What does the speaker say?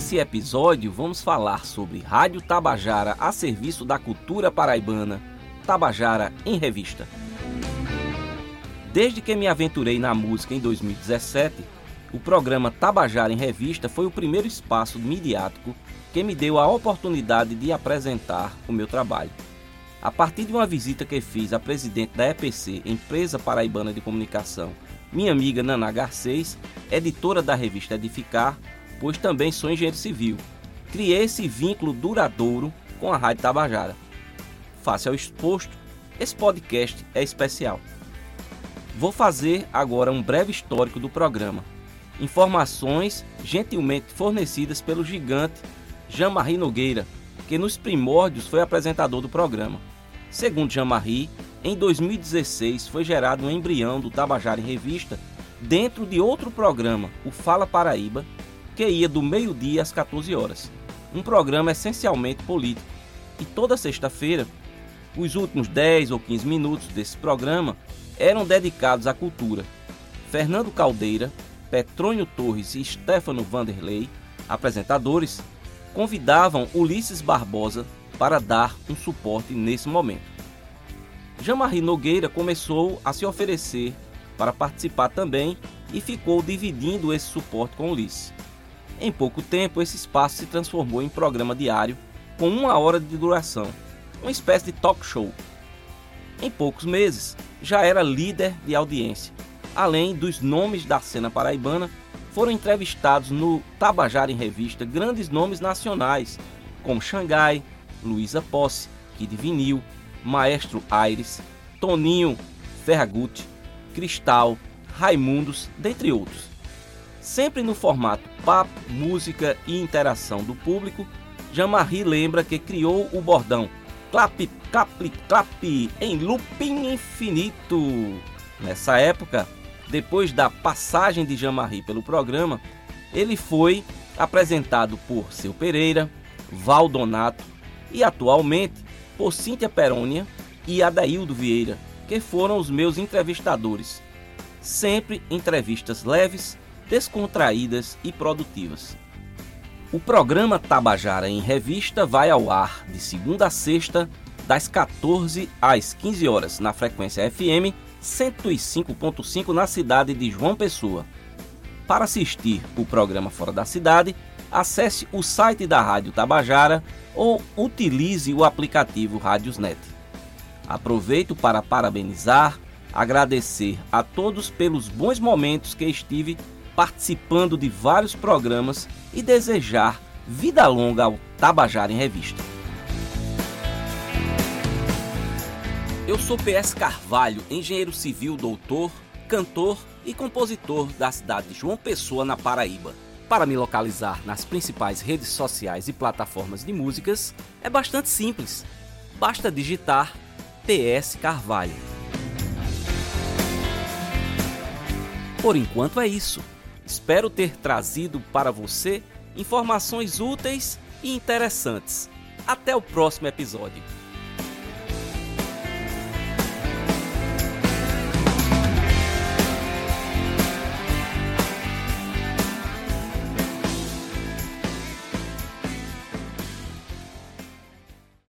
Nesse episódio, vamos falar sobre Rádio Tabajara a serviço da cultura paraibana, Tabajara em Revista. Desde que me aventurei na música em 2017, o programa Tabajara em Revista foi o primeiro espaço midiático que me deu a oportunidade de apresentar o meu trabalho. A partir de uma visita que fiz à presidente da EPC, Empresa Paraibana de Comunicação, minha amiga Nana Garcês, editora da revista Edificar, pois também sou engenheiro civil. Criei esse vínculo duradouro com a Rádio Tabajara. Face ao exposto, esse podcast é especial. Vou fazer agora um breve histórico do programa. Informações gentilmente fornecidas pelo gigante Jean-Marie Nogueira, que nos primórdios foi apresentador do programa. Segundo Jean-Marie, em 2016 foi gerado um embrião do Tabajara em Revista dentro de outro programa, o Fala Paraíba, que ia do meio-dia às 14 horas. Um programa essencialmente político. E toda sexta-feira, os últimos 10 ou 15 minutos desse programa eram dedicados à cultura. Fernando Caldeira, Petrônio Torres e Stefano Vanderlei, apresentadores, convidavam Ulisses Barbosa para dar um suporte nesse momento. Jean-Marie Nogueira começou a se oferecer para participar também e ficou dividindo esse suporte com Ulisses. Em pouco tempo, esse espaço se transformou em programa diário com uma hora de duração, uma espécie de talk show. Em poucos meses, já era líder de audiência. Além dos nomes da cena paraibana, foram entrevistados no Tabajara em Revista grandes nomes nacionais, como Xangai, Luísa Posse, Kid Vinil, Maestro Aires, Toninho Ferragutti, Cristal, Raimundos, dentre outros sempre no formato papo, música e interação do público, Jean-Marie lembra que criou o bordão clap, clap, clap em looping infinito. Nessa época, depois da passagem de Jean-Marie pelo programa, ele foi apresentado por Seu Pereira, Valdonato e atualmente por Cíntia Perônia e Adaildo Vieira, que foram os meus entrevistadores. Sempre entrevistas leves descontraídas e produtivas. O programa Tabajara em Revista vai ao ar de segunda a sexta, das 14 às 15 horas, na frequência FM 105.5 na cidade de João Pessoa. Para assistir o programa fora da cidade, acesse o site da Rádio Tabajara ou utilize o aplicativo Rádiosnet. Aproveito para parabenizar, agradecer a todos pelos bons momentos que estive participando de vários programas e desejar vida longa ao Tabajara em Revista. Eu sou PS Carvalho, engenheiro civil, doutor, cantor e compositor da cidade de João Pessoa, na Paraíba. Para me localizar nas principais redes sociais e plataformas de músicas é bastante simples. Basta digitar PS Carvalho. Por enquanto é isso. Espero ter trazido para você informações úteis e interessantes. Até o próximo episódio.